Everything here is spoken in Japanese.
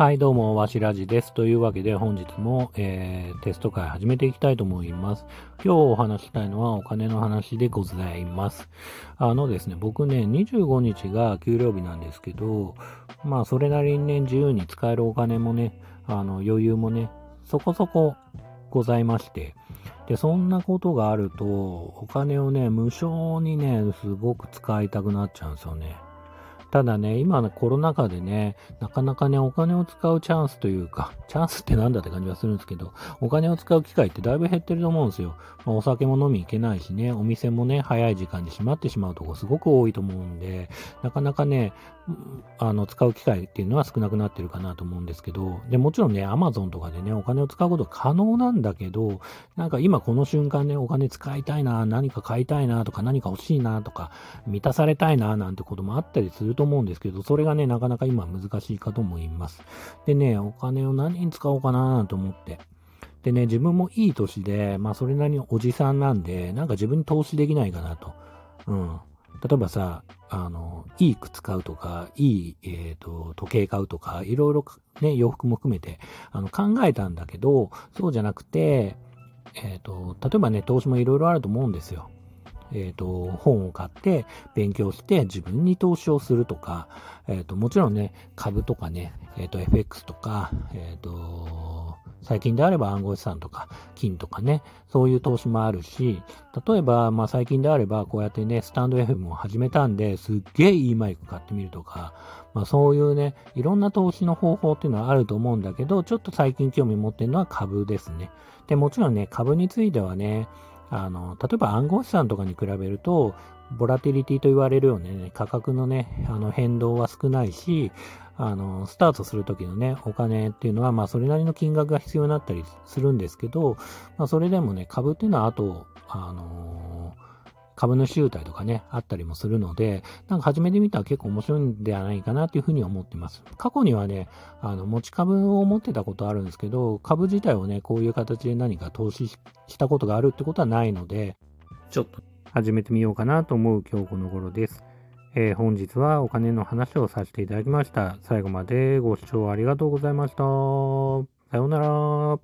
はい、どうも、わしらじです。というわけで、本日も、えー、テスト会始めていきたいと思います。今日お話したいのはお金の話でございます。あのですね、僕ね、25日が給料日なんですけど、まあ、それなりにね、自由に使えるお金もね、あの、余裕もね、そこそこございまして、で、そんなことがあると、お金をね、無償にね、すごく使いたくなっちゃうんですよね。ただね、今のコロナ禍でね、なかなかね、お金を使うチャンスというか、チャンスってなんだって感じはするんですけど、お金を使う機会ってだいぶ減ってると思うんですよ。まあ、お酒も飲み行けないしね、お店もね、早い時間に閉まってしまうとこすごく多いと思うんで、なかなかね、あの、使う機会っていうのは少なくなってるかなと思うんですけど、で、もちろんね、アマゾンとかでね、お金を使うこと可能なんだけど、なんか今この瞬間ね、お金使いたいな、何か買いたいなとか、何か欲しいなとか、満たされたいな、なんてこともあったりするとと思うんですけど、それがね、なかなか今難しいかと思います。でね、お金を何に使おうかなと思って。でね、自分もいい年で、まあそれなりにおじさんなんで、なんか自分に投資できないかなと。うん。例えばさ、あの、いい靴買うとか、いい、えっ、ー、と、時計買うとか、いろいろね、洋服も含めて、あの、考えたんだけど、そうじゃなくて、えっ、ー、と、例えばね、投資もいろいろあると思うんですよ。えっ、ー、と、本を買って、勉強して、自分に投資をするとか、えっ、と、もちろんね、株とかね、えっ、と、FX とか、えっ、と、最近であれば暗号資産とか金とかね、そういう投資もあるし、例えば、まあ最近であればこうやってね、スタンド FM を始めたんで、すっげえいいマイク買ってみるとか、まあそういうね、いろんな投資の方法っていうのはあると思うんだけど、ちょっと最近興味持ってるのは株ですね。で、もちろんね、株についてはね、あの、例えば暗号資産とかに比べると、ボラティリティと言われるようなね、価格のね、あの変動は少ないし、あの、スタートするときのね、お金っていうのは、まあ、それなりの金額が必要になったりするんですけど、まあ、それでもね、株っていうのは、あと、あのー、株の集体とかね、あったりもするので、なんか始めてみたら結構面白いんではないかなというふうに思ってます。過去にはね、あの、持ち株を持ってたことあるんですけど、株自体をね、こういう形で何か投資したことがあるってことはないので、ちょっと始めてみようかなと思う今日この頃です。えー、本日はお金の話をさせていただきました。最後までご視聴ありがとうございました。さようなら。